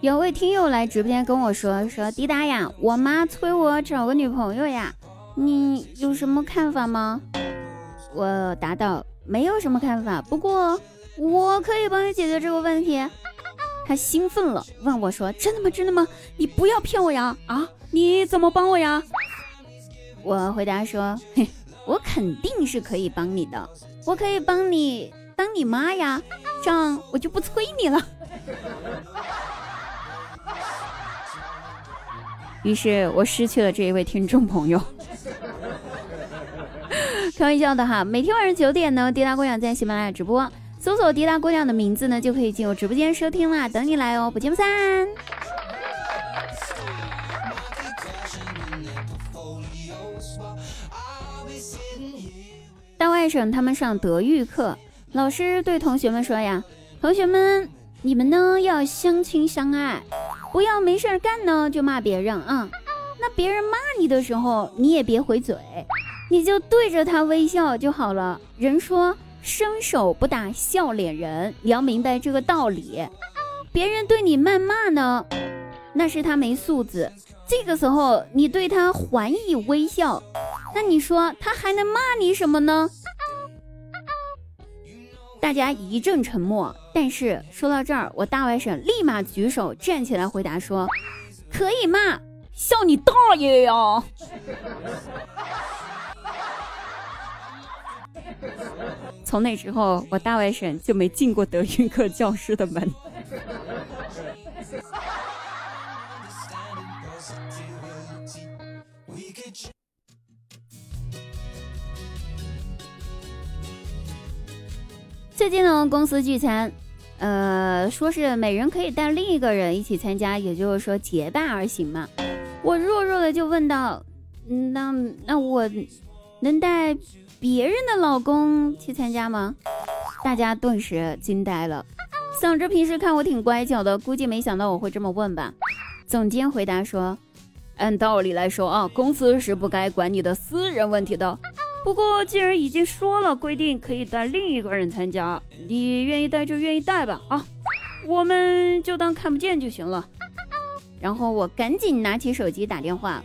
有位听友来直播间跟我说：“说滴答呀，我妈催我找个女朋友呀，你有什么看法吗？”我答道：“没有什么看法，不过我可以帮你解决这个问题。”他兴奋了，问我说：“真的吗？真的吗？你不要骗我呀！啊，你怎么帮我呀？”我回答说：“嘿，我肯定是可以帮你的，我可以帮你当你妈呀，这样我就不催你了。”于是我失去了这一位听众朋友。开玩笑的哈，每天晚上九点呢，滴答姑娘在喜马拉雅直播，搜索滴答姑娘的名字呢，就可以进入直播间收听啦，等你来哦，不见不散。大外甥他们上德育课，老师对同学们说呀：“同学们，你们呢要相亲相爱，不要没事干呢就骂别人啊。那别人骂你的时候，你也别回嘴，你就对着他微笑就好了。人说伸手不打笑脸人，你要明白这个道理。别人对你谩骂呢，那是他没素质。这个时候你对他还以微笑。”那你说他还能骂你什么呢？大家一阵沉默。但是说到这儿，我大外甥立马举手站起来回答说：“可以骂，笑你大爷呀！” 从那之后，我大外甥就没进过德云课教室的门。最近呢，公司聚餐，呃，说是每人可以带另一个人一起参加，也就是说结伴而行嘛。我弱弱的就问道：“那那我能带别人的老公去参加吗？”大家顿时惊呆了。想着平时看我挺乖巧的，估计没想到我会这么问吧。总监回答说：“按道理来说啊，公司是不该管你的私人问题的。”不过，既然已经说了规定可以带另一个人参加，你愿意带就愿意带吧啊，我们就当看不见就行了。然后我赶紧拿起手机打电话，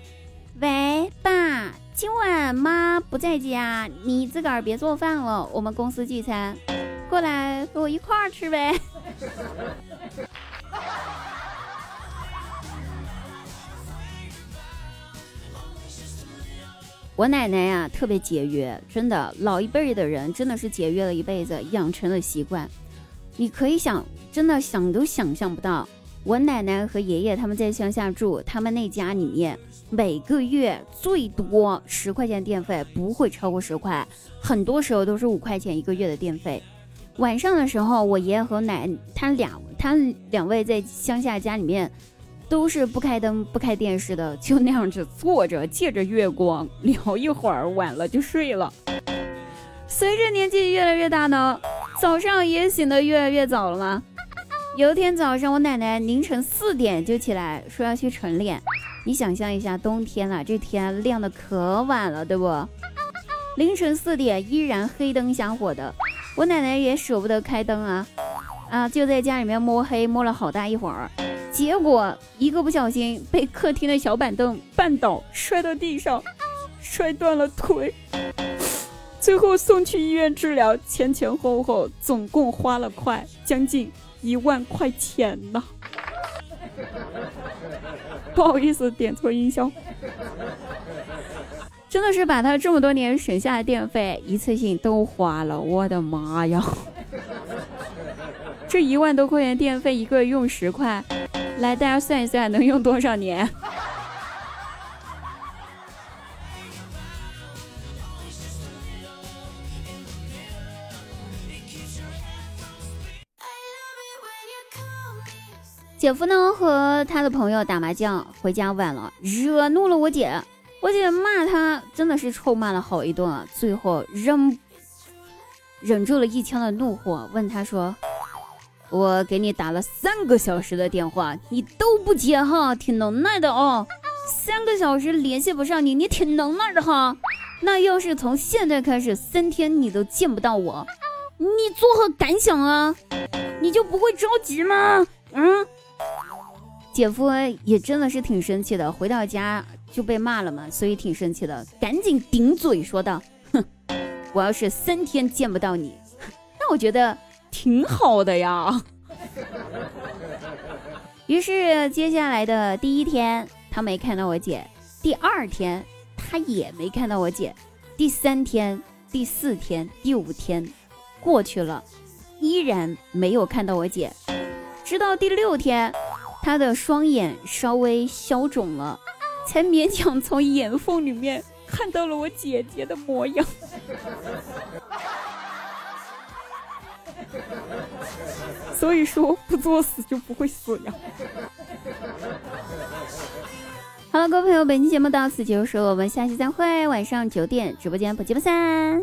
喂，爸，今晚妈不在家，你自个儿别做饭了，我们公司聚餐，过来和我一块儿吃呗。我奶奶呀，特别节约，真的，老一辈的人真的是节约了一辈子，养成了习惯。你可以想，真的想都想象不到，我奶奶和爷爷他们在乡下住，他们那家里面每个月最多十块钱电费，不会超过十块，很多时候都是五块钱一个月的电费。晚上的时候，我爷爷和奶他俩他两位在乡下家里面。都是不开灯、不开电视的，就那样子坐着，借着月光聊一会儿，晚了就睡了。随着年纪越来越大呢，早上也醒得越来越早了吗？有一天早上，我奶奶凌晨四点就起来，说要去晨练。你想象一下，冬天了，这天亮的可晚了，对不？凌晨四点依然黑灯瞎火的，我奶奶也舍不得开灯啊，啊，就在家里面摸黑摸了好大一会儿。结果一个不小心被客厅的小板凳绊倒，摔到地上，摔断了腿。最后送去医院治疗，前前后后总共花了快将近一万块钱呢。不好意思，点错音效。真的是把他这么多年省下的电费一次性都花了，我的妈呀！这一万多块钱电费，一个月用十块。来，大家算一算，能用多少年？姐夫呢和他的朋友打麻将，回家晚了，惹怒了我姐。我姐骂他，真的是臭骂了好一顿，最后忍忍住了一腔的怒火，问他说。我给你打了三个小时的电话，你都不接哈，挺能耐的哦。三个小时联系不上你，你挺能耐的哈。那要是从现在开始三天你都见不到我，你作何感想啊？你就不会着急吗？嗯，姐夫也真的是挺生气的，回到家就被骂了嘛，所以挺生气的，赶紧顶嘴说道：“哼，我要是三天见不到你，那我觉得挺好的呀。”于是接下来的第一天，他没看到我姐；第二天。他也没看到我姐，第三天、第四天、第五天过去了，依然没有看到我姐。直到第六天，他的双眼稍微消肿了，才勉强从眼缝里面看到了我姐姐的模样。所以说，不作死就不会死呀。好了，各位朋友，本期节目到此结束，我们下期再会。晚上九点，直播间不见不散。